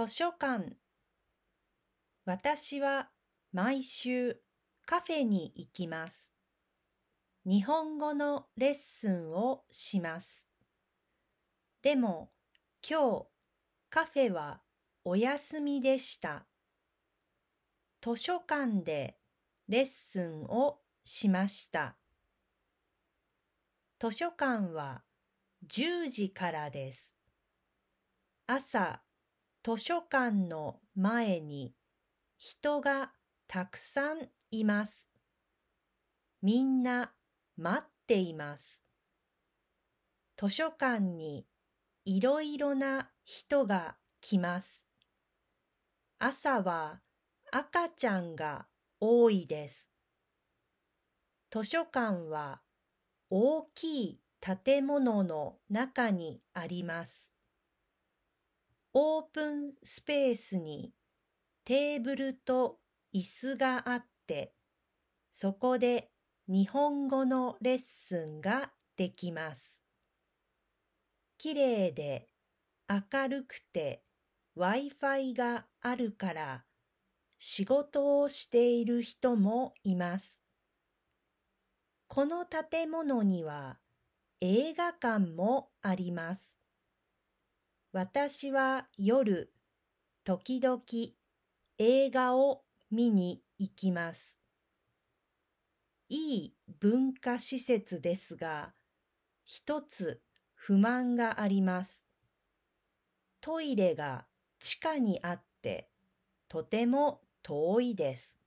図書館私は毎週カフェに行きます。日本語のレッスンをします。でも今日カフェはお休みでした。図書館でレッスンをしました。図書館は10時からです。朝、図書館の前に人がたくさんいます。みんな待っています。図書館にいろいろな人が来ます。朝は赤ちゃんが多いです。図書館は大きい建物の中にあります。オープンスペースにテーブルと椅子があって、そこで日本語のレッスンができます。きれいで明るくて Wi-Fi があるから仕事をしている人もいます。この建物には映画館もあります。私は夜、時々映画を見に行きます。いい文化施設ですが、一つ不満があります。トイレが地下にあって、とても遠いです。